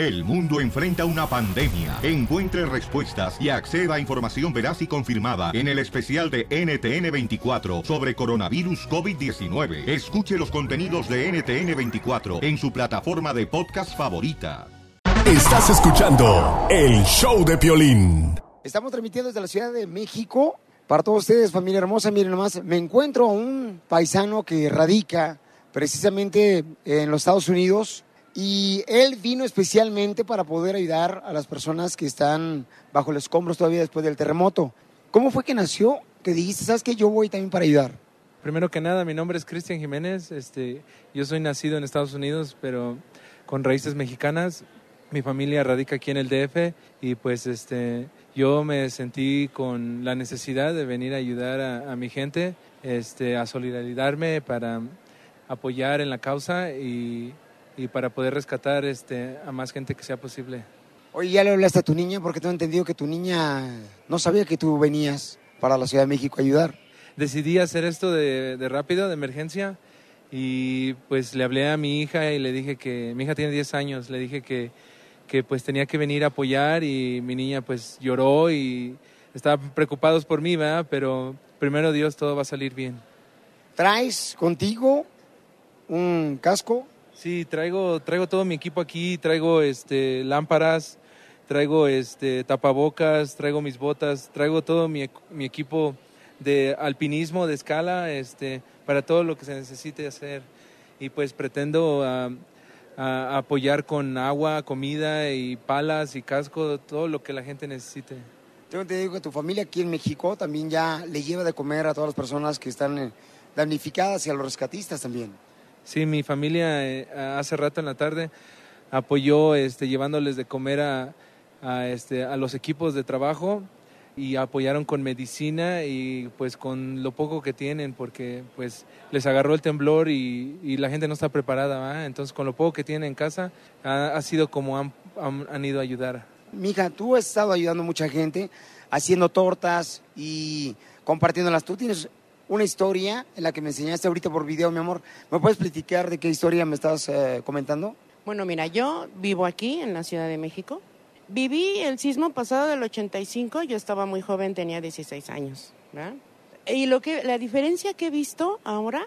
El mundo enfrenta una pandemia. Encuentre respuestas y acceda a información veraz y confirmada en el especial de NTN24 sobre coronavirus COVID-19. Escuche los contenidos de NTN24 en su plataforma de podcast favorita. Estás escuchando el show de Piolín. Estamos transmitiendo desde la Ciudad de México. Para todos ustedes, familia hermosa, miren nomás, me encuentro a un paisano que radica precisamente en los Estados Unidos y él vino especialmente para poder ayudar a las personas que están bajo los escombros todavía después del terremoto. ¿Cómo fue que nació? Que dijiste, ¿sabes que Yo voy también para ayudar. Primero que nada, mi nombre es Cristian Jiménez. Este, yo soy nacido en Estados Unidos, pero con raíces mexicanas. Mi familia radica aquí en el DF y pues este, yo me sentí con la necesidad de venir a ayudar a, mi gente, este, a solidarizarme para apoyar en la causa y, y para poder rescatar este, a más gente que sea posible. Oye, ¿ya le hablaste a tu niña? Porque tengo entendido que tu niña no sabía que tú venías para la Ciudad de México a ayudar. Decidí hacer esto de, de rápido, de emergencia, y pues le hablé a mi hija y le dije que, mi hija tiene 10 años, le dije que, que pues tenía que venir a apoyar y mi niña pues lloró y estaba preocupados por mí, ¿verdad? Pero primero Dios, todo va a salir bien. ¿Traes contigo un casco? Sí, traigo, traigo todo mi equipo aquí, traigo este, lámparas, traigo este, tapabocas, traigo mis botas, traigo todo mi, mi equipo de alpinismo, de escala, este, para todo lo que se necesite hacer. Y pues pretendo a apoyar con agua, comida y palas y casco, todo lo que la gente necesite. Tengo entendido que tu familia aquí en México también ya le lleva de comer a todas las personas que están eh, damnificadas y a los rescatistas también. Sí, mi familia eh, hace rato en la tarde apoyó este, llevándoles de comer a, este, a los equipos de trabajo y apoyaron con medicina y pues con lo poco que tienen porque pues les agarró el temblor y, la gente no está preparada, entonces con lo poco que tienen en casa ha, sido como han, han, ido a ayudar. Mija, tú has estado ayudando a mucha gente haciendo tortas y compartiéndolas. Tú tienes una historia en la que me enseñaste ahorita por video, mi amor. ¿Me puedes platicar de qué historia me estás eh, comentando? Bueno, mira, yo vivo aquí en la Ciudad de México Viví el sismo pasado del 85, yo estaba muy joven, tenía 16 años. Y lo que, la diferencia que he visto ahora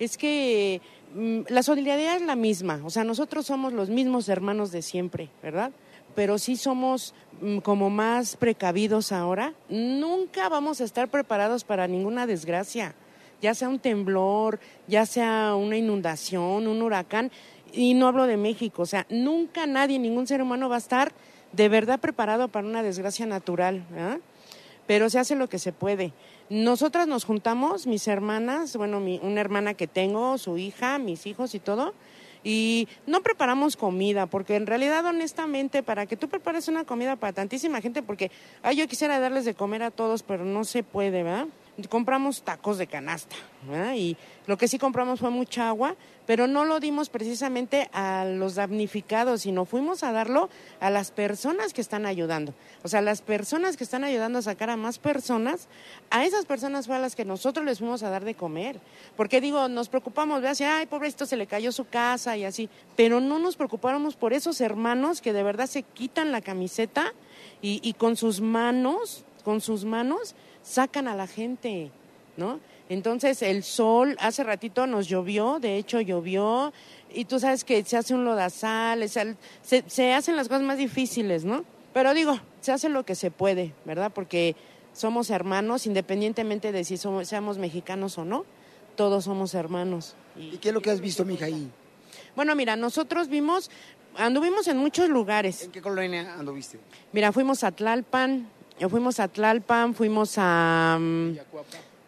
es que mm, la solidaridad es la misma, o sea, nosotros somos los mismos hermanos de siempre, ¿verdad? Pero sí somos mm, como más precavidos ahora. Nunca vamos a estar preparados para ninguna desgracia, ya sea un temblor, ya sea una inundación, un huracán, y no hablo de México, o sea, nunca nadie, ningún ser humano va a estar de verdad preparado para una desgracia natural, pero se hace lo que se puede. Nosotras nos juntamos, mis hermanas, bueno, una hermana que tengo, su hija, mis hijos y todo, y no preparamos comida, porque en realidad, honestamente, para que tú prepares una comida para tantísima gente, porque ay, yo quisiera darles de comer a todos, pero no se puede, ¿verdad? Compramos tacos de canasta y lo que sí compramos fue mucha agua, pero no lo dimos precisamente a los damnificados, sino fuimos a darlo a las personas que están ayudando. O sea, las personas que están ayudando a sacar a más personas, a esas personas fue a las que nosotros les fuimos a dar de comer. Porque digo, nos preocupamos, ve así, ay, pobrecito, se le cayó su casa y así, pero no nos preocupáramos por esos hermanos que de verdad se quitan la camiseta y con sus manos, con sus manos, sacan a la gente, ¿no? Entonces el sol, hace ratito nos llovió, de hecho llovió, y tú sabes que se hace un lodazal, se, se hacen las cosas más difíciles, ¿no? Pero digo, se hace lo que se puede, ¿verdad? Porque somos hermanos, independientemente de si somos, seamos mexicanos o no, todos somos hermanos. ¿Y, qué es lo que has visto, mija, ahí? Bueno, mira, nosotros vimos, anduvimos en muchos lugares. ¿En qué colonia anduviste? Mira, fuimos a Tlalpan, fuimos a Tlalpan, fuimos a um,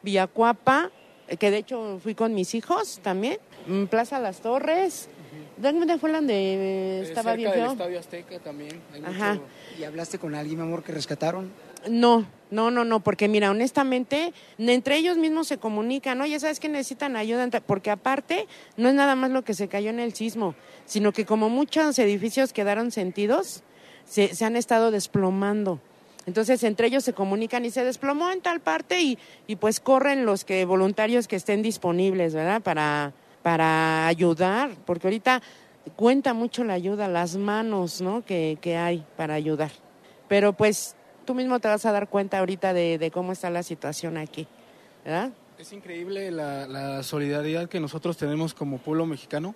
Villacuapa, eh, que de hecho fui con mis hijos también, mm, Plaza Las Torres. ¿Dónde fue donde estaba bien feo? Estadio Azteca también. Ajá. ¿Y hablaste con alguien, mi amor, que rescataron? No, no, no, no, porque mira, honestamente, entre ellos mismos se comunican, ¿no? Ya sabes que necesitan ayuda, porque aparte no es nada más lo que se cayó en el sismo, sino que como muchos edificios quedaron sentidos, se, se han estado desplomando. Entonces entre ellos se comunican y se desplomó en tal parte y, y pues corren los que voluntarios que estén disponibles, ¿verdad? Para, para ayudar, porque ahorita cuenta mucho la ayuda, las manos ¿no? que, que hay para ayudar. Pero pues tú mismo te vas a dar cuenta ahorita de, de cómo está la situación aquí. ¿verdad? Es increíble la, la solidaridad que nosotros tenemos como pueblo mexicano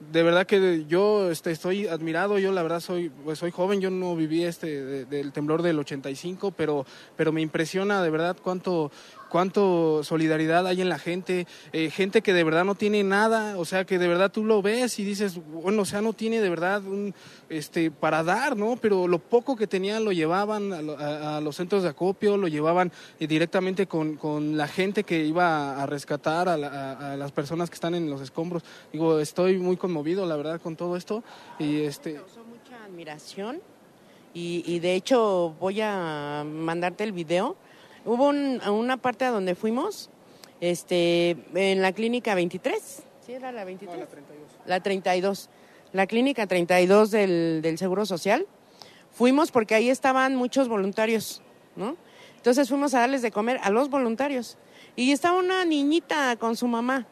de verdad que yo este, estoy admirado, yo la verdad soy, pues soy joven, yo no viví este de, del temblor del 85, pero, pero me impresiona de verdad cuánto, cuánto solidaridad hay en la gente, eh, gente que de verdad no tiene nada, o sea, que de verdad tú lo ves y dices, bueno, o sea, no tiene de verdad un, este, para dar, ¿no? Pero lo poco que tenían lo llevaban a, a, los centros de acopio, lo llevaban eh, directamente con, con, la gente que iba a rescatar a, la, a, las personas que están en los escombros. Digo, estoy muy conmovido, la verdad, con todo esto. Y este... Causó mucha admiración y de hecho voy a mandarte el video Hubo un, una parte a donde fuimos, este, en la clínica 23, ¿sí era la 23? No, la 32. La 32, la clínica 32 del, del Seguro Social. Fuimos porque ahí estaban muchos voluntarios, ¿no? Entonces fuimos a darles de comer a los voluntarios. Y estaba una niñita con su mamá,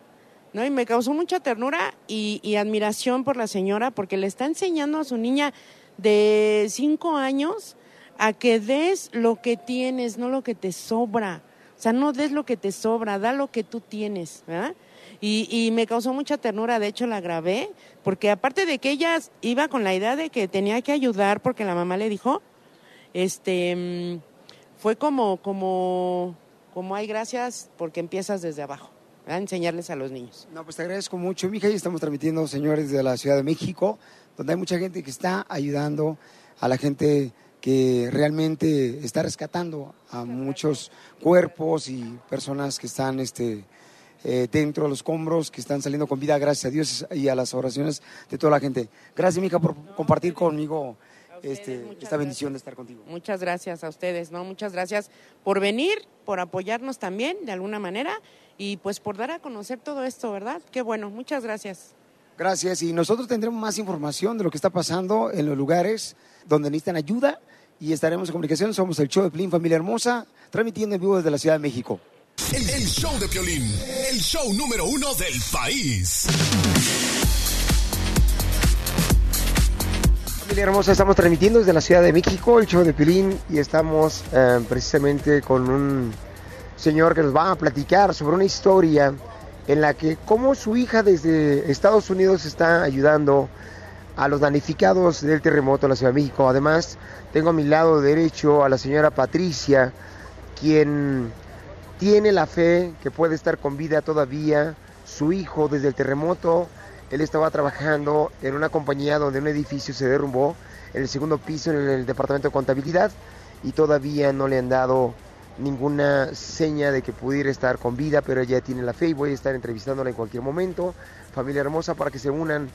¿no? Y me causó mucha ternura y, y admiración por la señora porque le está enseñando a su niña de cinco años a que des lo que tienes, no lo que te sobra. O sea, no des lo que te sobra, da lo que tú tienes, ¿verdad? Y, y, me causó mucha ternura, de hecho la grabé, porque aparte de que ella iba con la idea de que tenía que ayudar porque la mamá le dijo, este, fue como, como, como hay gracias porque empiezas desde abajo, ¿verdad? enseñarles a los niños. No, pues te agradezco mucho, mija, y estamos transmitiendo, señores, de la Ciudad de México, donde hay mucha gente que está ayudando a la gente que realmente está rescatando a muchos cuerpos y personas que están este, eh, dentro de los escombros, que están saliendo con vida, gracias a Dios y a las oraciones de toda la gente. Gracias, mija, por compartir conmigo este, esta bendición gracias. de estar contigo. Muchas gracias a ustedes, ¿no? Muchas gracias por venir, por apoyarnos también de alguna manera y pues por dar a conocer todo esto, ¿verdad? Qué bueno, muchas gracias. Gracias, y nosotros tendremos más información de lo que está pasando en los lugares donde necesitan ayuda y estaremos en comunicación. Somos el show de Piolín Familia Hermosa, transmitiendo en vivo desde la Ciudad de México. El, el show de Piolín, el show número uno del país. Familia Hermosa, estamos transmitiendo desde la Ciudad de México el show de Piolín y estamos eh, precisamente con un señor que nos va a platicar sobre una historia en la que cómo su hija desde Estados Unidos está ayudando a los damnificados del terremoto en la Ciudad de México. Además, tengo a mi lado derecho a la señora Patricia, quien tiene la fe que puede estar con vida todavía. Su hijo desde el terremoto, él estaba trabajando en una compañía donde un edificio se derrumbó en el segundo piso en el departamento de contabilidad y todavía no le han dado ninguna seña de que pudiera estar con vida, pero ella tiene la fe y voy a estar entrevistándola en cualquier momento. Familia hermosa, para que se unan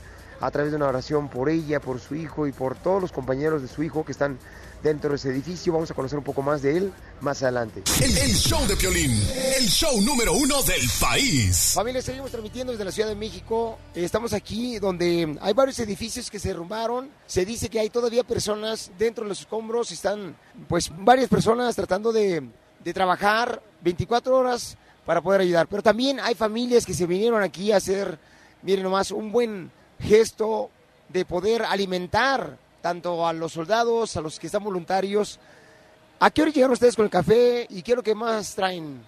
a través de una oración por ella, por su hijo y por todos los compañeros de su hijo que están dentro de ese edificio. Vamos a conocer un poco más de él más adelante. El, el show de Piolín, el show número uno del país. Familia, seguimos transmitiendo desde la Ciudad de México. Estamos aquí donde hay varios edificios que se derrumbaron. Se dice que hay todavía personas dentro de los escombros. Están, pues, varias personas tratando de, de trabajar 24 horas para poder ayudar. Pero también hay familias que se vinieron aquí a hacer, miren nomás, un buen gesto de poder alimentar tanto a los soldados, a los que están voluntarios. ¿A qué hora llegaron ustedes con el café y qué es lo que más traen?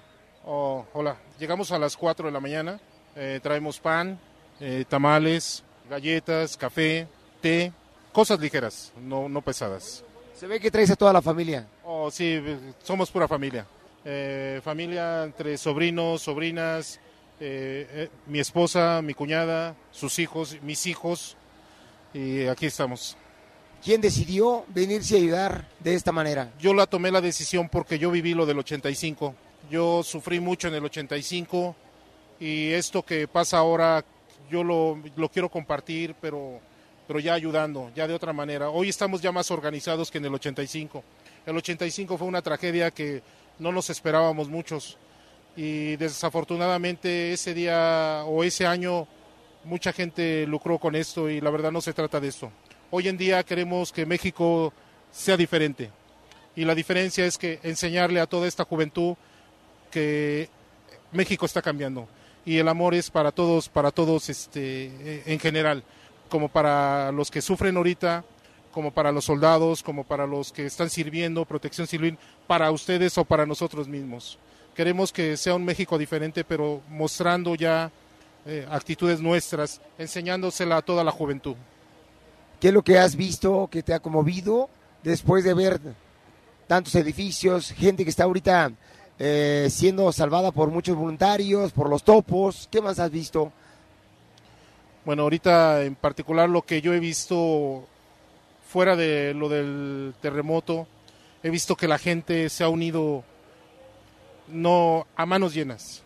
Oh, hola, llegamos a las 4 de la mañana, eh, traemos pan, eh, tamales, galletas, café, té, cosas ligeras, no, no pesadas. Se ve que traes a toda la familia. Oh, sí, somos pura familia. Eh, familia entre sobrinos, sobrinas, eh, eh, mi esposa, mi cuñada, sus hijos, mis hijos, y aquí estamos. ¿Quién decidió venirse a ayudar de esta manera? Yo la tomé la decisión porque yo viví lo del 85. Yo sufrí mucho en el 85 y esto que pasa ahora yo lo, lo quiero compartir, pero, pero ya ayudando, ya de otra manera. Hoy estamos ya más organizados que en el 85. El 85 fue una tragedia que no nos esperábamos muchos y desafortunadamente ese día o ese año mucha gente lucró con esto y la verdad no se trata de esto. Hoy en día queremos que México sea diferente y la diferencia es que enseñarle a toda esta juventud que México está cambiando y el amor es para todos, para todos este, en general. como para los que sufren ahorita, como para los soldados, como para los que están sirviendo, protección civil, para ustedes o para nosotros mismos. Queremos que sea un México diferente, pero mostrando ya eh, actitudes nuestras, enseñándosela a toda la juventud. ¿Qué es lo que has visto que te ha conmovido después de ver tantos edificios, gente que está ahorita eh, siendo salvada por muchos voluntarios, por los topos? ¿Qué más has visto? Bueno, ahorita en particular lo que yo he visto fuera de lo del terremoto, he visto que la gente se ha unido no a manos llenas.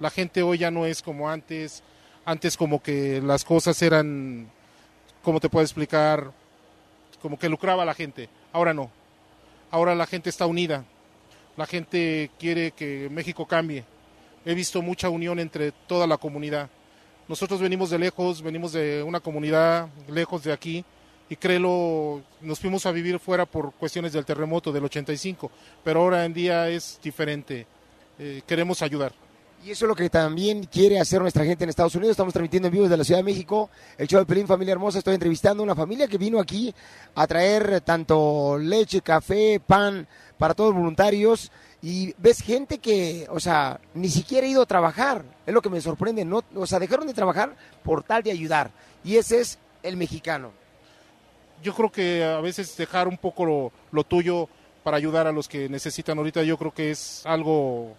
La gente hoy ya no es como antes, antes como que las cosas eran, ¿cómo te puedo explicar? Como que lucraba la gente. Ahora no. Ahora la gente está unida. La gente quiere que México cambie. He visto mucha unión entre toda la comunidad. Nosotros venimos de lejos, venimos de una comunidad lejos de aquí y créelo, nos fuimos a vivir fuera por cuestiones del terremoto del 85, pero ahora en día es diferente. Eh, queremos ayudar. Y eso es lo que también quiere hacer nuestra gente en Estados Unidos. Estamos transmitiendo en vivo desde la Ciudad de México. El show de Pelín, familia hermosa. Estoy entrevistando a una familia que vino aquí a traer tanto leche, café, pan para todos los voluntarios. Y ves gente que, o sea, ni siquiera ha ido a trabajar. Es lo que me sorprende. No, o sea, dejaron de trabajar por tal de ayudar. Y ese es el mexicano. Yo creo que a veces dejar un poco lo, lo tuyo para ayudar a los que necesitan ahorita, yo creo que es algo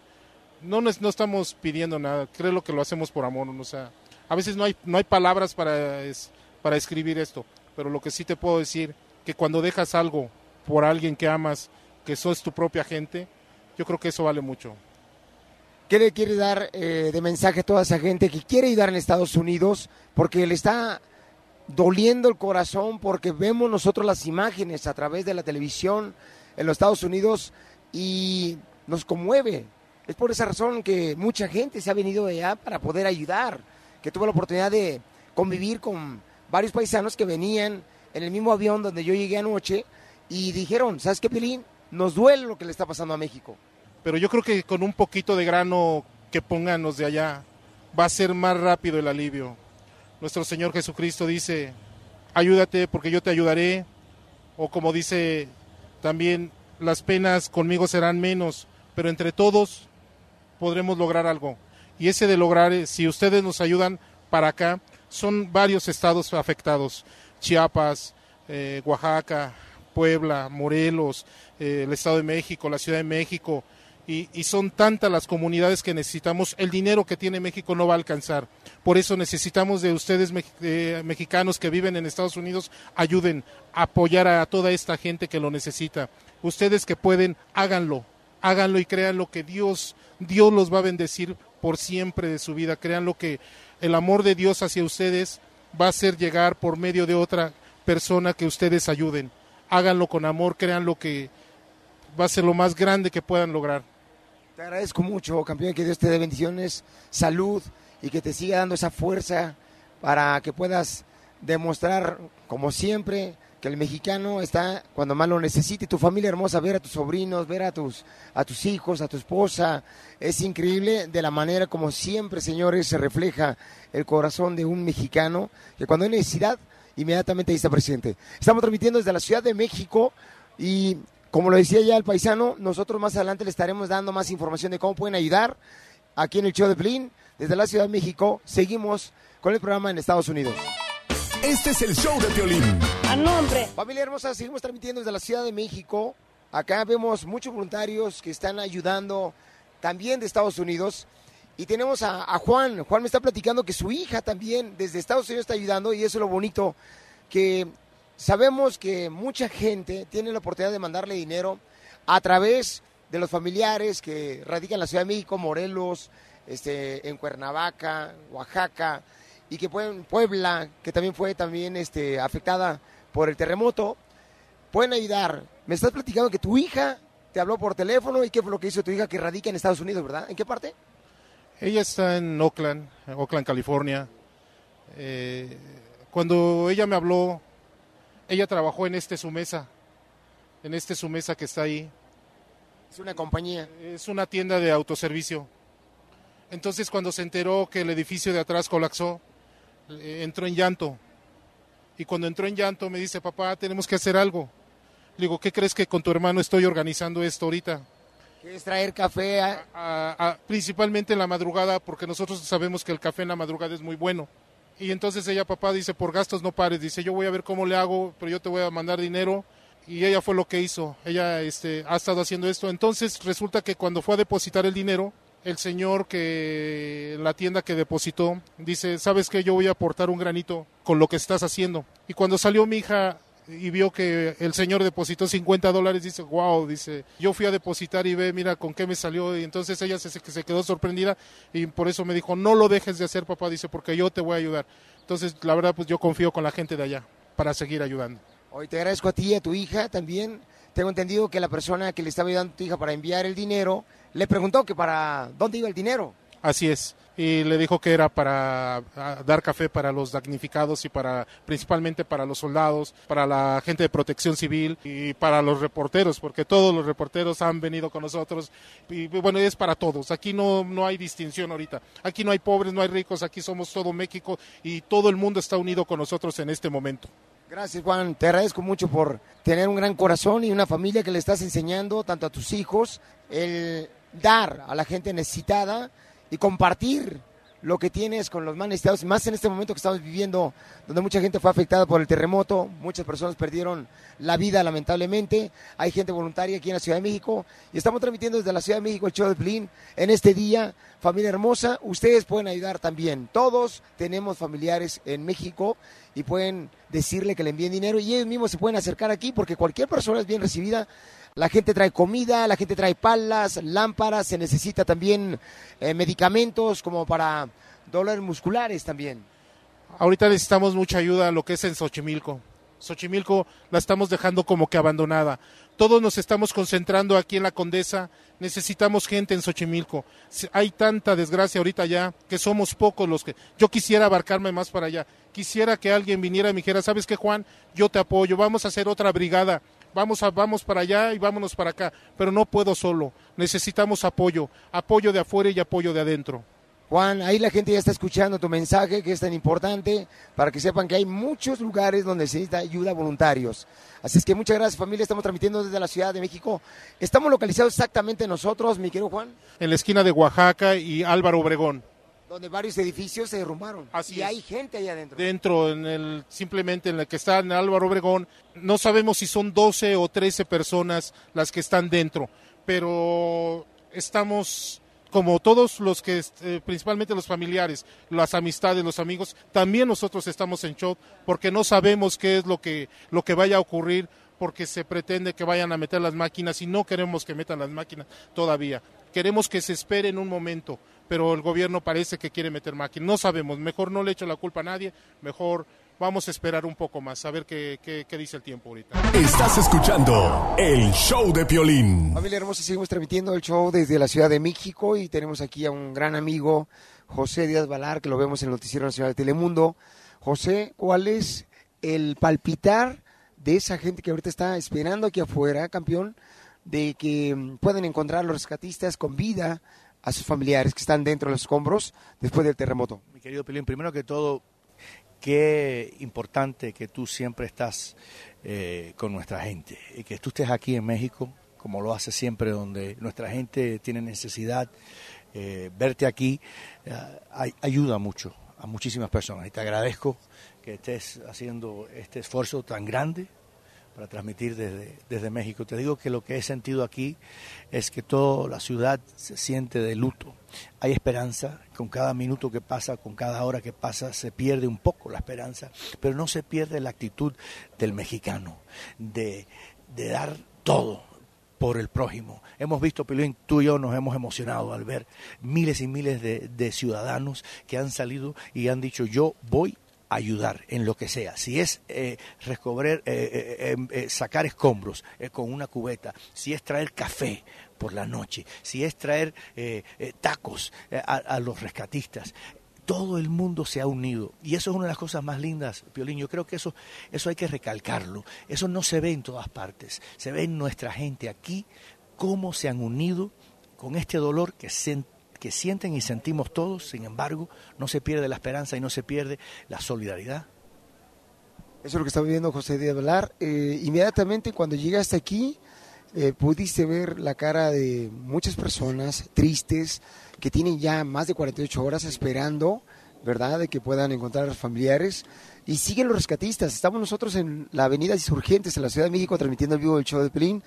no, no estamos pidiendo nada, creo que lo hacemos por amor, o sea, a veces no hay, no hay palabras para, para escribir esto, pero lo que sí te puedo decir, que cuando dejas algo por alguien que amas, que sos tu propia gente, yo creo que eso vale mucho. ¿Qué le quiere dar eh, de mensaje a toda esa gente que quiere ayudar en Estados Unidos? Porque le está doliendo el corazón, porque vemos nosotros las imágenes a través de la televisión en los Estados Unidos y nos conmueve. Es por esa razón que mucha gente se ha venido de allá para poder ayudar, que tuve la oportunidad de convivir con varios paisanos que venían en el mismo avión donde yo llegué anoche y dijeron, ¿sabes qué, Pelín? Nos duele lo que le está pasando a México. Pero yo creo que con un poquito de grano que pónganos de allá, va a ser más rápido el alivio. Nuestro Señor Jesucristo dice, ayúdate porque yo te ayudaré. O como dice también, las penas conmigo serán menos, pero entre todos podremos lograr algo. Y ese de lograr, eh, si ustedes nos ayudan para acá, son varios estados afectados. Chiapas, eh, Oaxaca, Puebla, Morelos, eh, el Estado de México, la Ciudad de México, y, y, son tantas las comunidades que necesitamos, el dinero que tiene México no va a alcanzar. Por eso necesitamos de ustedes mexicanos que viven en Estados Unidos, ayuden a apoyar a toda esta gente que lo necesita. Ustedes que pueden, háganlo, háganlo y crean lo que Dios, Dios los va a bendecir por siempre de su vida. Crean lo que el amor de Dios hacia ustedes va a hacer llegar por medio de otra persona que ustedes ayuden. Háganlo con amor, crean lo que va a ser lo más grande que puedan lograr. Te agradezco mucho, campeón, que Dios te dé bendiciones, salud y que te siga dando esa fuerza para que puedas demostrar, como siempre, que el mexicano está cuando más lo necesite. Tu familia hermosa, ver a tus sobrinos, ver a tus, a tus hijos, a tu esposa. Es increíble de la manera como siempre, señores, se refleja el corazón de un mexicano que cuando hay necesidad, inmediatamente ahí está presente. Estamos transmitiendo desde la Ciudad de México y como lo decía ya el paisano, nosotros más adelante le estaremos dando más información de cómo pueden ayudar aquí en el show de Plin. Desde la Ciudad de México seguimos con el programa en Estados Unidos. Este es el show de Violín. A nombre. Familia hermosa, seguimos transmitiendo desde la Ciudad de México. Acá vemos muchos voluntarios que están ayudando también de Estados Unidos. Y tenemos a, a, Juan. Juan me está platicando que su hija también desde Estados Unidos está ayudando y eso es lo bonito, que sabemos que mucha gente tiene la oportunidad de mandarle dinero a través de los familiares que radican en la Ciudad de México, Morelos, este, en Cuernavaca, Oaxaca, y que pueden, Puebla, que también fue también este, afectada por el terremoto, pueden ayudar. Me estás platicando que tu hija te habló por teléfono y qué fue lo que hizo tu hija que radica en Estados Unidos, ¿verdad? ¿En qué parte? Ella está en Oakland, Oakland, California. Eh, cuando ella me habló, ella trabajó en este su mesa, en este su mesa que está ahí. Es una compañía. Es una tienda de autoservicio. Entonces cuando se enteró que el edificio de atrás colapsó, entró en llanto Y cuando entró en llanto me dice, papá, tenemos que hacer algo. Le digo, ¿qué crees que con tu hermano estoy organizando esto ahorita? ¿Quieres traer café? A... A, a, principalmente en la madrugada, porque nosotros sabemos que el café en la madrugada es muy bueno. Y entonces ella, papá, dice, por gastos no pares, dice, yo voy a ver cómo le hago, pero yo te voy a mandar dinero. Y ella fue lo que hizo, ella este, ha estado haciendo esto. Entonces resulta que cuando fue a depositar el dinero, el señor que la tienda que depositó dice, sabes que yo voy a aportar un granito con lo que estás haciendo. Y cuando salió mi hija y vio que el señor depositó 50 dólares, dice, wow, dice, yo fui a depositar y ve, mira con qué me salió. Y entonces ella se, se quedó sorprendida y por eso me dijo, no lo dejes de hacer, papá, dice, porque yo te voy a ayudar. Entonces, la verdad, pues yo confío con la gente de allá para seguir ayudando. Hoy te agradezco a ti y a tu hija también. Tengo entendido que la persona que le estaba ayudando a tu hija para enviar el dinero le preguntó que para dónde iba el dinero. Así es. Y le dijo que era para dar café para los damnificados y para principalmente para los soldados, para la gente de protección civil y para los reporteros, porque todos los reporteros han venido con nosotros y bueno, es para todos. Aquí no, no hay distinción ahorita. Aquí no hay pobres, no hay ricos, aquí somos todo México y todo el mundo está unido con nosotros en este momento. Gracias Juan, te agradezco mucho por tener un gran corazón y una familia que le estás enseñando tanto a tus hijos el dar a la gente necesitada y compartir lo que tienes con los más necesitados, más en este momento que estamos viviendo, donde mucha gente fue afectada por el terremoto, muchas personas perdieron la vida lamentablemente, hay gente voluntaria aquí en la Ciudad de México y estamos transmitiendo desde la Ciudad de México el show de Blin en este día, familia hermosa, ustedes pueden ayudar también, todos tenemos familiares en México y pueden decirle que le envíen dinero y ellos mismos se pueden acercar aquí porque cualquier persona es bien recibida la gente trae comida, la gente trae palas, lámparas, se necesita también eh, medicamentos como para dolores musculares también. Ahorita necesitamos mucha ayuda lo que es en Xochimilco. Xochimilco la estamos dejando como que abandonada. Todos nos estamos concentrando aquí en la Condesa. Necesitamos gente en Xochimilco. Hay tanta desgracia ahorita ya que somos pocos los que. Yo quisiera abarcarme más para allá. Quisiera que alguien viniera y me dijera, ¿sabes qué, Juan? Yo te apoyo. Vamos a hacer otra brigada vamos, a, vamos para allá y vámonos para acá, pero no puedo solo, necesitamos apoyo, apoyo de afuera y apoyo de adentro. Juan, ahí la gente ya está escuchando tu mensaje que es tan importante para que sepan que hay muchos lugares donde se necesita ayuda voluntarios. Así es que muchas gracias familia, estamos transmitiendo desde la Ciudad de México. Estamos localizados exactamente nosotros, mi querido Juan. En la esquina de Oaxaca y Álvaro Obregón donde varios edificios se derrumbaron. Así y es. hay gente allá adentro. Dentro, en el, simplemente en el que está en Álvaro Obregón, no sabemos si son 12 o 13 personas las que están dentro, pero estamos como todos los que, eh, principalmente los familiares, las amistades, los amigos, también nosotros estamos en shock porque no sabemos qué es lo que, lo que vaya a ocurrir porque se pretende que vayan a meter las máquinas y no queremos que metan las máquinas todavía. Queremos que se esperen un momento, pero el gobierno parece que quiere meter máquinas. No sabemos, mejor no le echo la culpa a nadie, mejor vamos a esperar un poco más, a ver qué, qué, qué, dice el tiempo ahorita. Estás escuchando el show de Piolín. Familia hermosa, seguimos transmitiendo el show desde la Ciudad de México y tenemos aquí a un gran amigo, José Díaz Valar, que lo vemos en el Noticiero Nacional de Telemundo. José, ¿cuál es el palpitar de esa gente que ahorita está esperando aquí afuera, campeón, de que pueden encontrar a los rescatistas con vida a sus familiares que están dentro de los escombros después del terremoto? Mi querido Pilín, primero que todo, qué importante que tú siempre estás eh, con nuestra gente y que tú estés aquí en México, como lo hace siempre, donde nuestra gente tiene necesidad. Eh, verte aquí eh, ayuda mucho a muchísimas personas y te agradezco que estés haciendo este esfuerzo tan grande para transmitir desde, desde México. Te digo que lo que he sentido aquí es que toda la ciudad se siente de luto. Hay esperanza, con cada minuto que pasa, con cada hora que pasa, se pierde un poco la esperanza, pero no se pierde la actitud del mexicano, de, de dar todo, por el prójimo. Hemos visto, Pilín, tú y yo nos hemos emocionado al ver miles y miles de, de, ciudadanos que han salido y han dicho yo voy ayudar en lo que sea. Si es eh, recobrar, eh, eh, sacar escombros con una cubeta, si es traer café por la noche, si es traer tacos a, los rescatistas, todo el mundo se ha unido. Y eso es una de las cosas más lindas, Piolín. Yo creo que eso, eso hay que recalcarlo. Eso no se ve en todas partes. Se ve en nuestra gente aquí, cómo se han unido con este dolor que, se, que sienten y sentimos todos. Sin embargo, no se pierde la esperanza y no se pierde la solidaridad. Eso es lo que está viviendo José Díaz Valar. Eh, inmediatamente cuando llegaste aquí, eh, pudiste ver la cara de muchas personas tristes que tienen ya más de 48 horas esperando, ¿verdad?, de que puedan encontrar a los familiares. Y siguen los rescatistas. Estamos nosotros en la avenida Insurgentes, en la Ciudad de México, transmitiendo el vivo del show de Pelín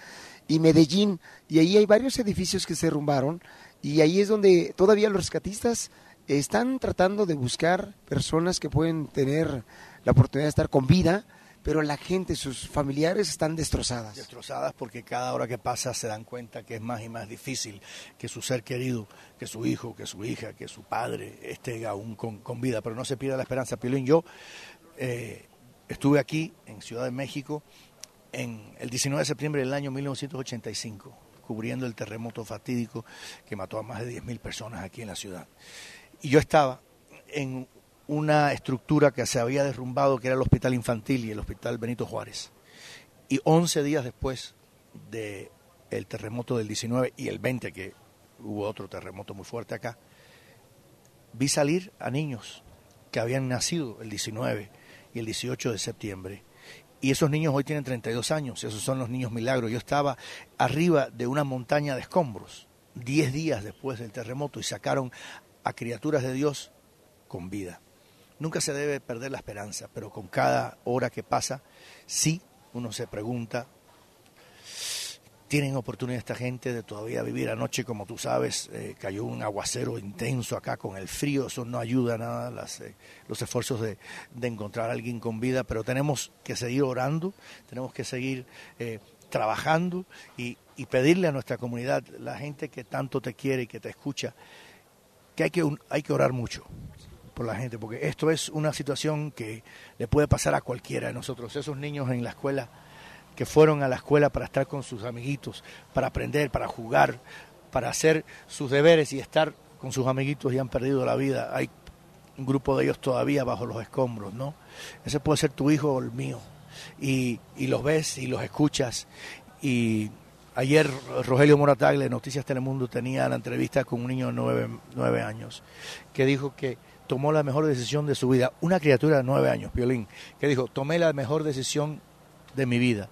y Medellín. Y ahí hay varios edificios que se derrumbaron. Y ahí es donde todavía los rescatistas están tratando de buscar personas que pueden tener la oportunidad de estar con vida, pero la gente, sus familiares están destrozadas. Destrozadas porque cada hora que pasa se dan cuenta que es más y más difícil que su ser querido, que su hijo, que su hija, que su padre esté aún con, vida, pero no se pierda la esperanza. Pilín, yo eh, estuve aquí en Ciudad de México en el 19 de septiembre del año 1985, cubriendo el terremoto fatídico que mató a más de 10.000 personas aquí en la ciudad. Y yo estaba en una estructura que se había derrumbado, que era el Hospital Infantil y el Hospital Benito Juárez. Y 11 días después del el terremoto del 19 y el 20, que hubo otro terremoto muy fuerte acá, vi salir a niños que habían nacido el 19 y el 18 de septiembre. Y esos niños hoy tienen 32 años, esos son los niños milagros. Yo estaba arriba de una montaña de escombros, 10 días después del terremoto, y sacaron a criaturas de Dios con vida. Nunca se debe perder la esperanza, pero con cada hora que pasa, sí uno se pregunta, ¿tienen oportunidad esta gente de todavía vivir anoche? Como tú sabes, eh, cayó un aguacero intenso acá con el frío, eso no ayuda nada las, eh, los esfuerzos de, encontrar a alguien con vida, pero tenemos que seguir orando, tenemos que seguir eh, trabajando y, y pedirle a nuestra comunidad, la gente que tanto te quiere y que te escucha, que hay que, hay que orar mucho por la gente, porque esto es una situación que le puede pasar a cualquiera de nosotros. Esos niños en la escuela que fueron a la escuela para estar con sus amiguitos, para aprender, para jugar, para hacer sus deberes y estar con sus amiguitos y han perdido la vida. Hay un grupo de ellos todavía bajo los escombros, ¿no? Ese puede ser tu hijo o el mío. Y, los ves y los escuchas y Ayer Rogelio Moratagle de Noticias Telemundo tenía la entrevista con un niño de nueve, años que dijo que tomó la mejor decisión de su vida. Una criatura de nueve años, Violín, que dijo, tomé la mejor decisión de mi vida.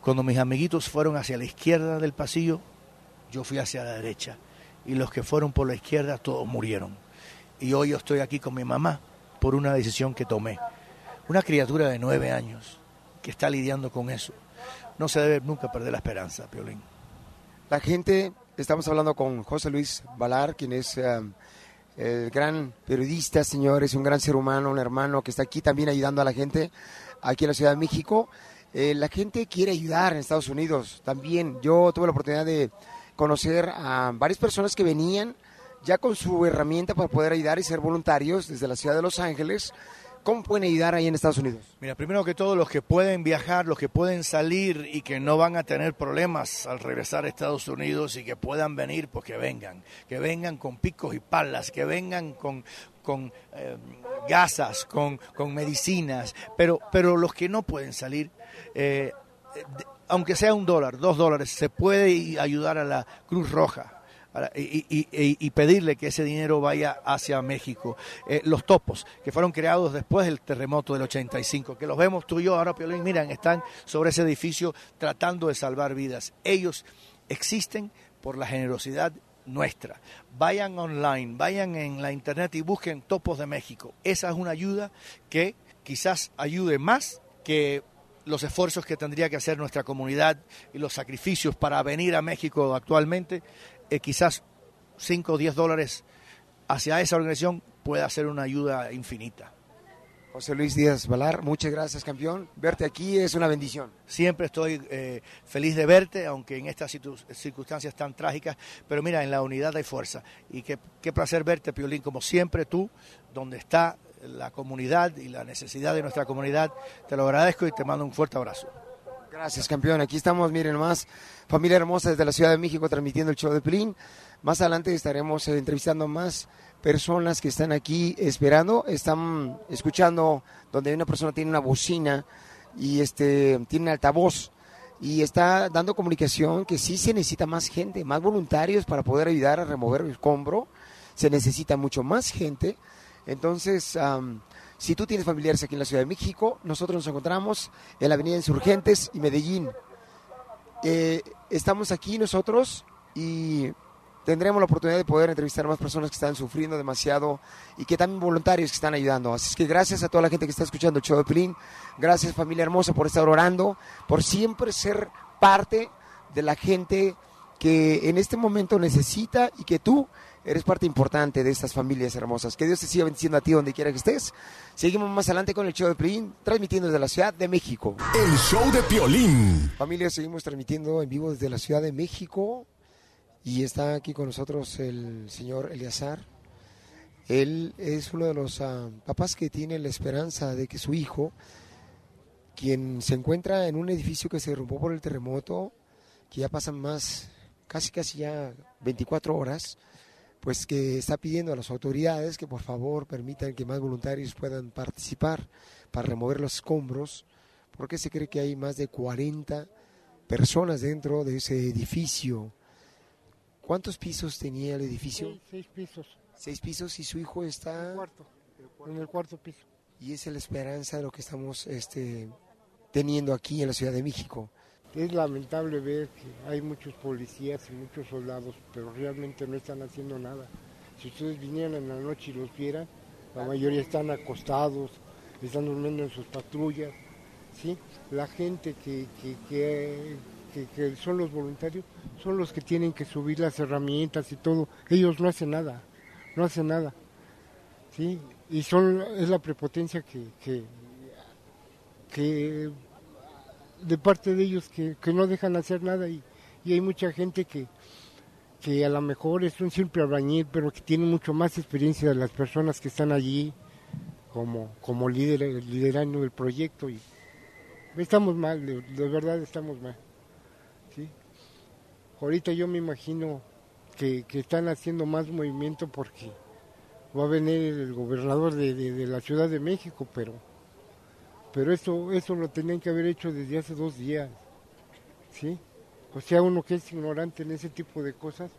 Cuando mis amiguitos fueron hacia la izquierda del pasillo, yo fui hacia la derecha. Y los que fueron por la izquierda, todos murieron. Y hoy yo estoy aquí con mi mamá por una decisión que tomé. Una criatura de nueve años que está lidiando con eso no se debe nunca perder la esperanza, Piolín. La gente, estamos hablando con José Luis Valar, quien es eh, el gran periodista, señor, es un gran ser humano, un hermano que está aquí también ayudando a la gente, aquí en la Ciudad de México. Eh, la gente quiere ayudar en Estados Unidos también. Yo tuve la oportunidad de conocer a varias personas que venían ya con su herramienta para poder ayudar y ser voluntarios desde la ciudad de Los Ángeles ¿Cómo pueden ayudar ahí en Estados Unidos? Mira, primero que todo, los que pueden viajar, los que pueden salir y que no van a tener problemas al regresar a Estados Unidos y que puedan venir, pues que vengan. Que vengan con picos y palas, que vengan con, con eh, gasas, con, con, medicinas. Pero, pero los que no pueden salir, eh, aunque sea un dólar, dos dólares, se puede ayudar a la Cruz Roja y, pedirle que ese dinero vaya hacia México. Eh, los topos que fueron creados después del terremoto del 85, que los vemos tú y yo ahora, Piolín, miran, están sobre ese edificio tratando de salvar vidas. Ellos existen por la generosidad nuestra. Vayan online, vayan en la internet y busquen Topos de México. Esa es una ayuda que quizás ayude más que los esfuerzos que tendría que hacer nuestra comunidad y los sacrificios para venir a México actualmente eh, quizás 5 o 10 dólares hacia esa organización puede ser una ayuda infinita. José Luis Díaz Valar, muchas gracias campeón. Verte aquí es una bendición. Siempre estoy eh, feliz de verte, aunque en estas circunstancias tan trágicas, pero mira, en la unidad hay fuerza. Y qué, qué placer verte, Piolín, como siempre tú, donde está la comunidad y la necesidad de nuestra comunidad. Te lo agradezco y te mando un fuerte abrazo. Gracias, campeón. Aquí estamos, miren más, familia hermosa desde la Ciudad de México transmitiendo el show de Pelín. Más adelante estaremos eh, entrevistando más personas que están aquí esperando, están escuchando donde una persona tiene una bocina y este tiene un altavoz y está dando comunicación que sí se necesita más gente, más voluntarios para poder ayudar a remover el escombro. Se necesita mucho más gente. Entonces, Si tú tienes familiares aquí en la Ciudad de México, nosotros nos encontramos en la Avenida Insurgentes y Medellín. Eh, estamos aquí nosotros y tendremos la oportunidad de poder entrevistar a más personas que están sufriendo demasiado y que también voluntarios que están ayudando. Así es que gracias a toda la gente que está escuchando el show de Pelín, gracias familia hermosa por estar orando, por siempre ser parte de la gente que en este momento necesita y que tú eres parte importante de estas familias hermosas. Que Dios te siga bendiciendo a ti donde quiera que estés. Seguimos más adelante con el show de Pelín, transmitiendo desde la Ciudad de México. El show de Piolín. Familia, seguimos transmitiendo en vivo desde la Ciudad de México y está aquí con nosotros el señor Eleazar. Él es uno de los ah, papás que tiene la esperanza de que su hijo, quien se encuentra en un edificio que se derrumbó por el terremoto, que ya pasan más, casi casi ya 24 horas, pues que está pidiendo a las autoridades que por favor permitan que más voluntarios puedan participar para remover los escombros, porque se cree que hay más de 40 personas dentro de ese edificio. ¿Cuántos pisos tenía el edificio? Seis, seis pisos. Seis pisos y su hijo está... Cuarto, en el cuarto piso. Y esa es la esperanza de lo que estamos este, teniendo aquí en la Ciudad de México. Es lamentable ver que hay muchos policías y muchos soldados, pero realmente no están haciendo nada. Si ustedes vinieran en la noche y los vieran, la mayoría están acostados, están durmiendo en sus patrullas. ¿sí? La gente que, que, que, que- que son los voluntarios son los que tienen que subir las herramientas y todo. Ellos no hacen nada, no hacen nada. ¿sí? Y son, es la prepotencia que, que, que de parte de ellos que, que no dejan hacer nada y, y hay mucha gente que, que a lo mejor es un simple albañil, pero que tiene mucho más experiencia de las personas que están allí como, como líder, liderando el proyecto y estamos mal, de, verdad estamos mal. ¿sí? Ahorita yo me imagino que, que están haciendo más movimiento porque va a venir el gobernador de- de la Ciudad de México, pero pero eso, eso lo tenían que haber hecho desde hace dos días, ¿sí? O sea, uno que es ignorante en ese tipo de cosas,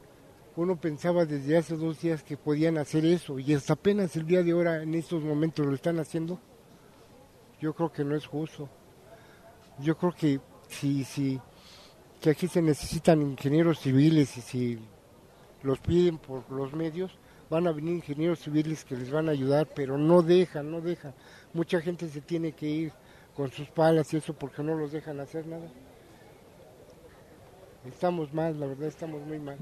uno pensaba desde hace dos días que podían hacer eso y hasta apenas el día de ahora, en estos momentos, lo están haciendo. Yo creo que no es justo. Yo creo que si, si, que aquí se necesitan ingenieros civiles y si los piden por los medios, van a venir ingenieros civiles que les van a ayudar, pero no dejan, no dejan. Mucha gente se tiene que ir con sus palas y eso porque no los dejan hacer nada. Estamos mal, la verdad estamos muy mal.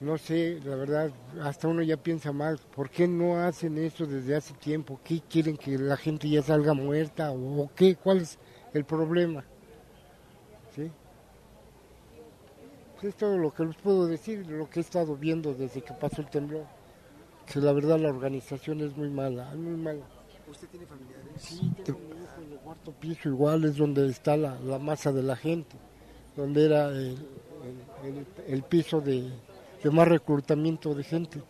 No sé, la verdad, hasta uno ya piensa mal. ¿Por qué no hacen eso desde hace tiempo? ¿Qué quieren que la gente ya salga muerta o qué? ¿Cuál es el problema? ¿Sí? Pues es todo lo que les puedo decir, lo que he estado viendo desde que pasó el temblor. Que la verdad la organización es muy mala, muy mala. ¿Usted tiene familiares? Sí, tengo mi hijo en el cuarto piso, igual es donde está la, la masa de la gente, donde era el, el- piso de, de más reclutamiento de gente.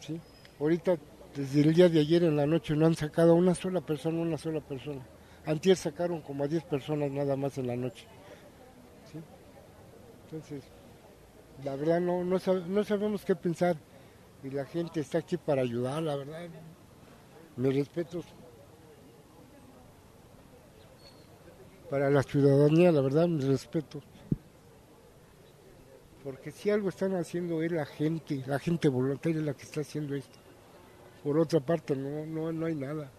¿sí? Ahorita, desde el día de ayer en la noche, no han sacado a una sola persona, una sola persona. Antier sacaron como a 10 personas nada más en la noche. ¿sí? Entonces, la verdad no, no, sab- no sabemos qué pensar y la gente está aquí para ayudar, la verdad. Mis respetos para la ciudadanía, la verdad, mis respetos. Porque si algo están haciendo es la gente, la gente voluntaria es la que está haciendo esto. Por otra parte, no, no, no hay nada.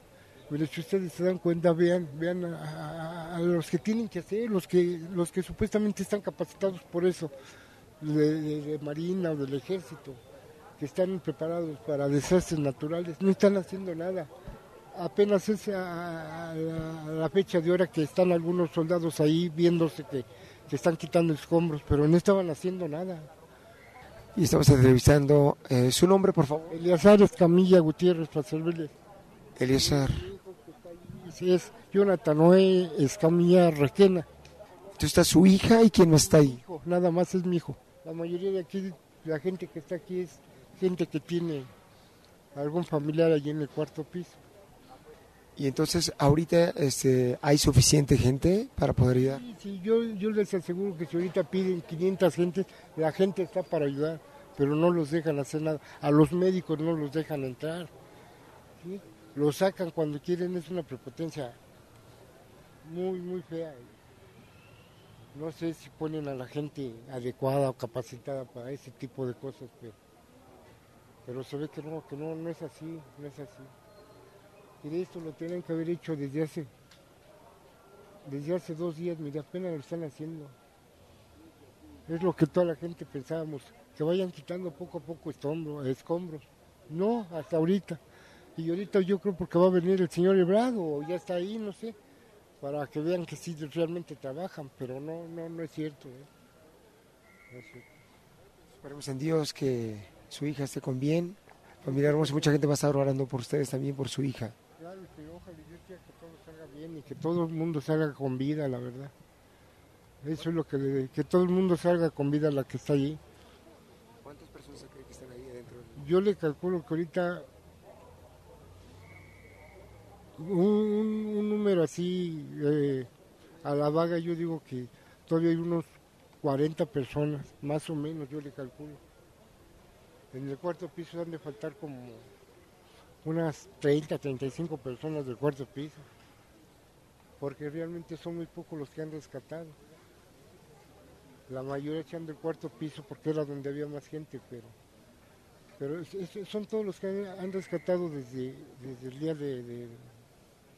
Pero si ustedes se dan cuenta, vean, vean a, los que tienen que hacer, los que, los que supuestamente están capacitados por eso, de Marina o del Ejército, que están preparados para desastres naturales, no están haciendo nada. Apenas es a, a la, a la fecha de hora que están algunos soldados ahí viéndose que, que están quitando escombros, pero no estaban haciendo nada. Y estamos entrevistando eh, su nombre, por favor. Eleazar Escamilla Gutiérrez, para servirles. Eliezer. Sí, es Jonathan Noé Escamilla Requena. Entonces está su hija y quién más está ahí. nada más es mi hijo. La mayoría de aquí, la gente que está aquí es gente que tiene algún familiar allí en el cuarto piso. Y entonces ahorita este, hay suficiente gente para poder ayudar. Sí, sí, yo, yo les aseguro que si ahorita piden 500 gentes, la gente está para ayudar, pero no los dejan hacer nada. A los médicos no los dejan entrar. ¿sí? lo sacan cuando quieren, es una prepotencia muy, muy fea. No sé si ponen a la gente adecuada o capacitada para ese tipo de cosas, pero, pero se ve que no, que no, no es así, no es así. Y esto lo tienen que haber hecho desde hace, desde hace dos días, mira, apenas lo están haciendo. Es lo que toda la gente pensábamos, que vayan quitando poco a poco escombros, escombros. No, hasta ahorita. Y ahorita yo creo porque va a venir el señor Ebrado, o ya está ahí, no sé, para que vean que sí realmente trabajan, pero no, no, no es cierto. ¿eh? No es cierto. Esperemos en Dios que su hija esté con bien. Familia hermosa, mucha gente va a estar orando por ustedes también, por su hija. Claro, que ojalá Dios quiera que todo salga bien y que todo el mundo salga con vida, la verdad. Eso es lo que le, que todo el mundo salga con vida la que está allí. ¿Cuántas personas creen que están ahí adentro? Yo le calculo que ahorita un, un- un número así eh, a la vaga, yo digo que todavía hay unos 40 personas, más o menos, yo le calculo. En el cuarto piso han de faltar como unas 30, 35 personas del cuarto piso, porque realmente son muy pocos los que han rescatado. La mayoría echan del cuarto piso porque era donde había más gente, pero, pero son todos los que han, rescatado desde, desde el día de- de-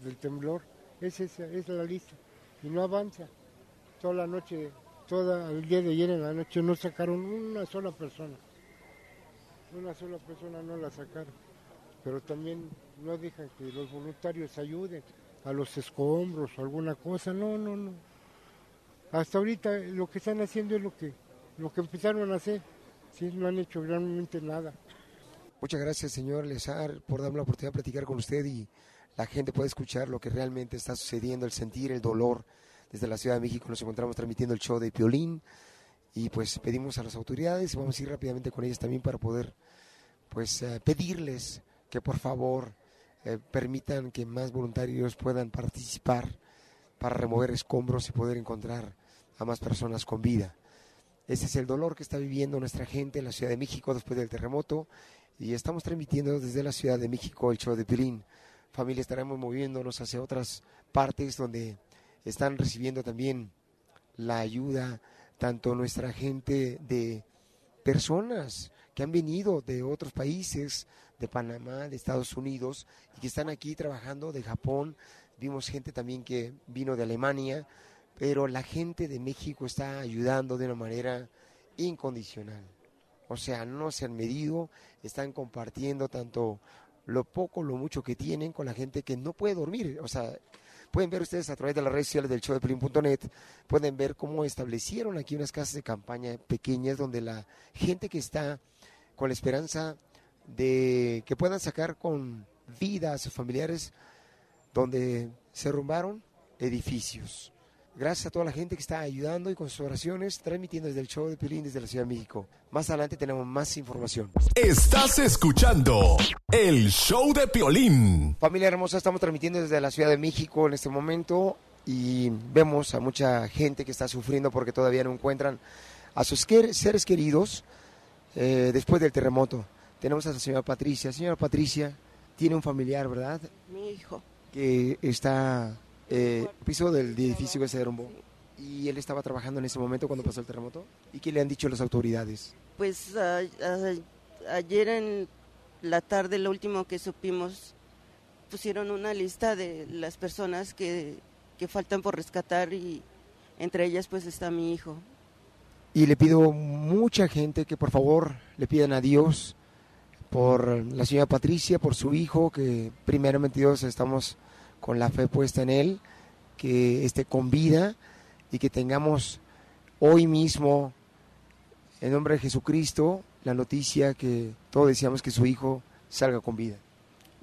del temblor. Es esa, es la lista. Y no avanza. Toda la noche, todo el día de ayer en la noche no sacaron una sola persona. Una sola persona no la sacaron. Pero también no dejan que los voluntarios ayuden a los escombros o alguna cosa. No, no, no. Hasta ahorita lo que están haciendo es lo que, lo que empezaron a hacer. Sí, no han hecho realmente nada. Muchas gracias, señor Lezar, por darme la oportunidad de platicar con usted y la gente puede escuchar lo que realmente está sucediendo, el sentir el dolor. Desde la Ciudad de México nos encontramos transmitiendo el show de Piolín y pues pedimos a las autoridades vamos a ir rápidamente con ellas también para poder pues eh, pedirles que por favor eh, permitan que más voluntarios puedan participar para remover escombros y poder encontrar a más personas con vida. Ese es el dolor que está viviendo nuestra gente en la Ciudad de México después del terremoto y estamos transmitiendo desde la Ciudad de México el show de Pilín. Familia, estaremos moviéndonos hacia otras partes donde están recibiendo también la ayuda, tanto nuestra gente de personas que han venido de otros países, de Panamá, de Estados Unidos, y que están aquí trabajando, de Japón. Vimos gente también que vino de Alemania, pero la gente de México está ayudando de una manera incondicional. O sea, no se han medido, están compartiendo tanto lo poco, lo mucho que tienen con la gente que no puede dormir. O sea, pueden ver ustedes a través de las redes sociales del show de Pelín.net, pueden ver cómo establecieron aquí unas casas de campaña pequeñas donde la gente que está con la esperanza de que puedan sacar con vida a sus familiares, donde se derrumbaron edificios. Gracias a toda la gente que está ayudando y con sus oraciones, transmitiendo desde el show de Pilín desde la Ciudad de México. Más adelante tenemos más información. Estás escuchando el show de Piolín. Familia hermosa, estamos transmitiendo desde la Ciudad de México en este momento y vemos a mucha gente que está sufriendo porque todavía no encuentran a sus seres queridos eh, después del terremoto. Tenemos a la señora Patricia. Señora Patricia, tiene un familiar, ¿verdad? Mi hijo. Que está eh, piso del edificio que se derrumbó. Y él estaba trabajando en ese momento cuando pasó el terremoto. ¿Y qué le han dicho las autoridades? Pues a- a- ayer en la tarde, lo último que supimos, pusieron una lista de las personas que, que faltan por rescatar y entre ellas pues está mi hijo. Y le pido mucha gente que por favor le pidan a Dios por la señora Patricia, por su hijo, que primeramente Dios estamos con la fe puesta en él, que esté con vida y que tengamos hoy mismo, en nombre de Jesucristo, la noticia que todos deseamos que su hijo salga con vida.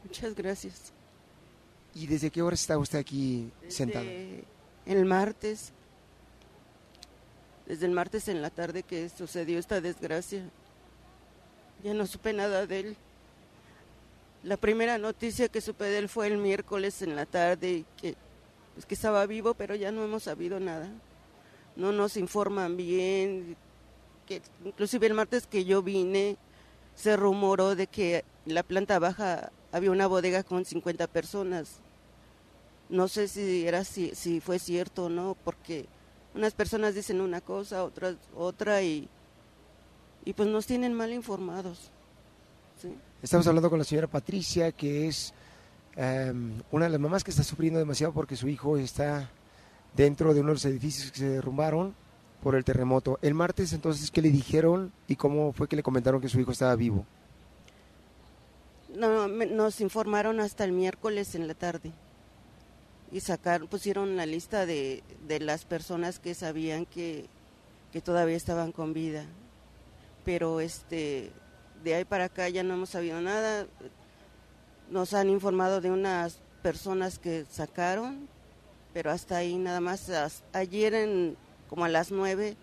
Muchas gracias. ¿Y desde qué hora está usted aquí sentado? El martes, desde el martes en la tarde que sucedió esta desgracia, ya no supe nada de él. La primera noticia que supe de él fue el miércoles en la tarde, y que, pues, que estaba vivo, pero ya no hemos sabido nada. No nos informan bien, inclusive el martes que yo vine se rumoró de que la planta baja había una bodega con 50 personas. No sé si era si, si fue cierto o no, porque unas personas dicen una cosa, otras otra y, y pues nos tienen mal informados. ¿sí? Estamos hablando con la señora Patricia, que es em, una de las mamás que está sufriendo demasiado porque su hijo está dentro de uno de los edificios que se derrumbaron por el terremoto. El martes entonces, ¿qué le dijeron y cómo fue que le comentaron que su hijo estaba vivo? No, me- nos informaron hasta el miércoles en la tarde y sacaron, pusieron la lista de, de las personas que sabían que, que todavía estaban con vida. Pero este, de ahí para acá ya no hemos sabido nada. Nos han informado de unas personas que sacaron, pero hasta ahí nada más. Ayer en, como a las nueve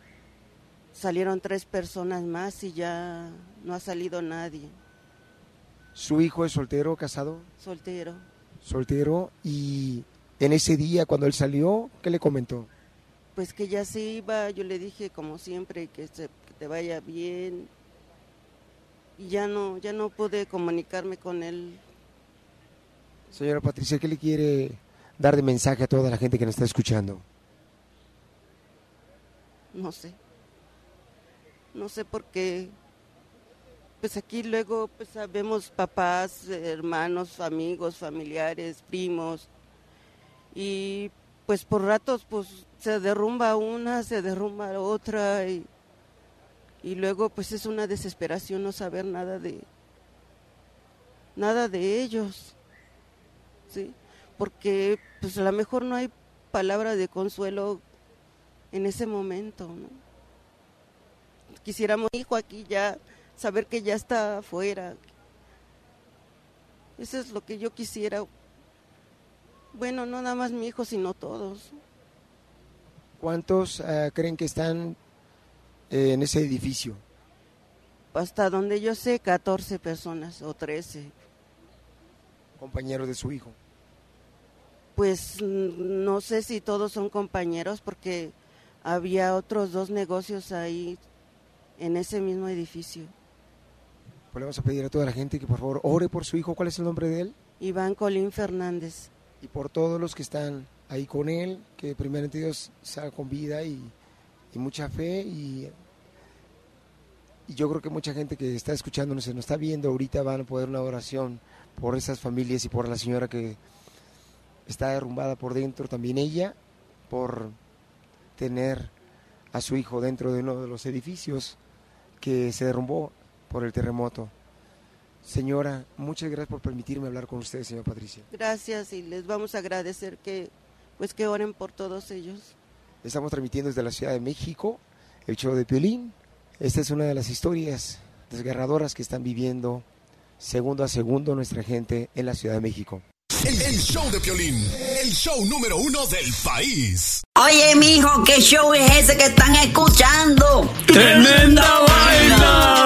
salieron tres personas más y ya no ha salido nadie. Su hijo es soltero, casado, Soltero. soltero y en ese día cuando él salió, ¿qué le comentó? Pues que ya se iba, yo le dije como siempre que, se- que te vaya bien. Y ya no, ya no pude comunicarme con él. Señora Patricia, ¿qué le quiere dar de mensaje a toda la gente que nos está escuchando? No sé. No sé por qué. Pues aquí luego pues vemos papás, hermanos, amigos, familiares, primos. Y pues por ratos pues se derrumba una, se derrumba otra y, y luego pues es una desesperación no saber nada de nada de ellos. ¿Sí? Porque pues a lo mejor no hay palabra de consuelo en ese momento, ¿no? Quisiéramos hijo aquí ya, saber que ya está afuera. Eso es lo que yo quisiera. Bueno, no nada más mi hijo, sino todos. ¿Cuántos eh, creen que están eh, en ese edificio? Hasta donde yo sé, 14 personas o 13. Compañeros de su hijo. Pues mm, no sé si todos son compañeros porque había otros dos negocios ahí en ese mismo edificio. Pues le vamos a pedir a toda la gente que por favor ore por su hijo. ¿Cuál es el nombre de él? Iván Colín Fernández. Y por todos los que están ahí con él, que primeramente Dios sea con vida y, y mucha fe. Y, yo creo que mucha gente que está escuchándonos, y nos está viendo ahorita, van a poder una oración por esas familias y por la señora que está derrumbada por dentro, también ella, por tener a su hijo dentro de uno de los edificios que se derrumbó por el terremoto. Señora, muchas gracias por permitirme hablar con usted, señora Patricia. Gracias y les vamos a agradecer que pues que oren por todos ellos. Estamos transmitiendo desde la Ciudad de México el show de Piolín. Esta es una de las historias desgarradoras que están viviendo segundo a segundo nuestra gente en la Ciudad de México. El, el show de Piolín, el show número uno del país. Oye, mijo, ¿qué show es ese que están escuchando? ¡Tremenda vaina!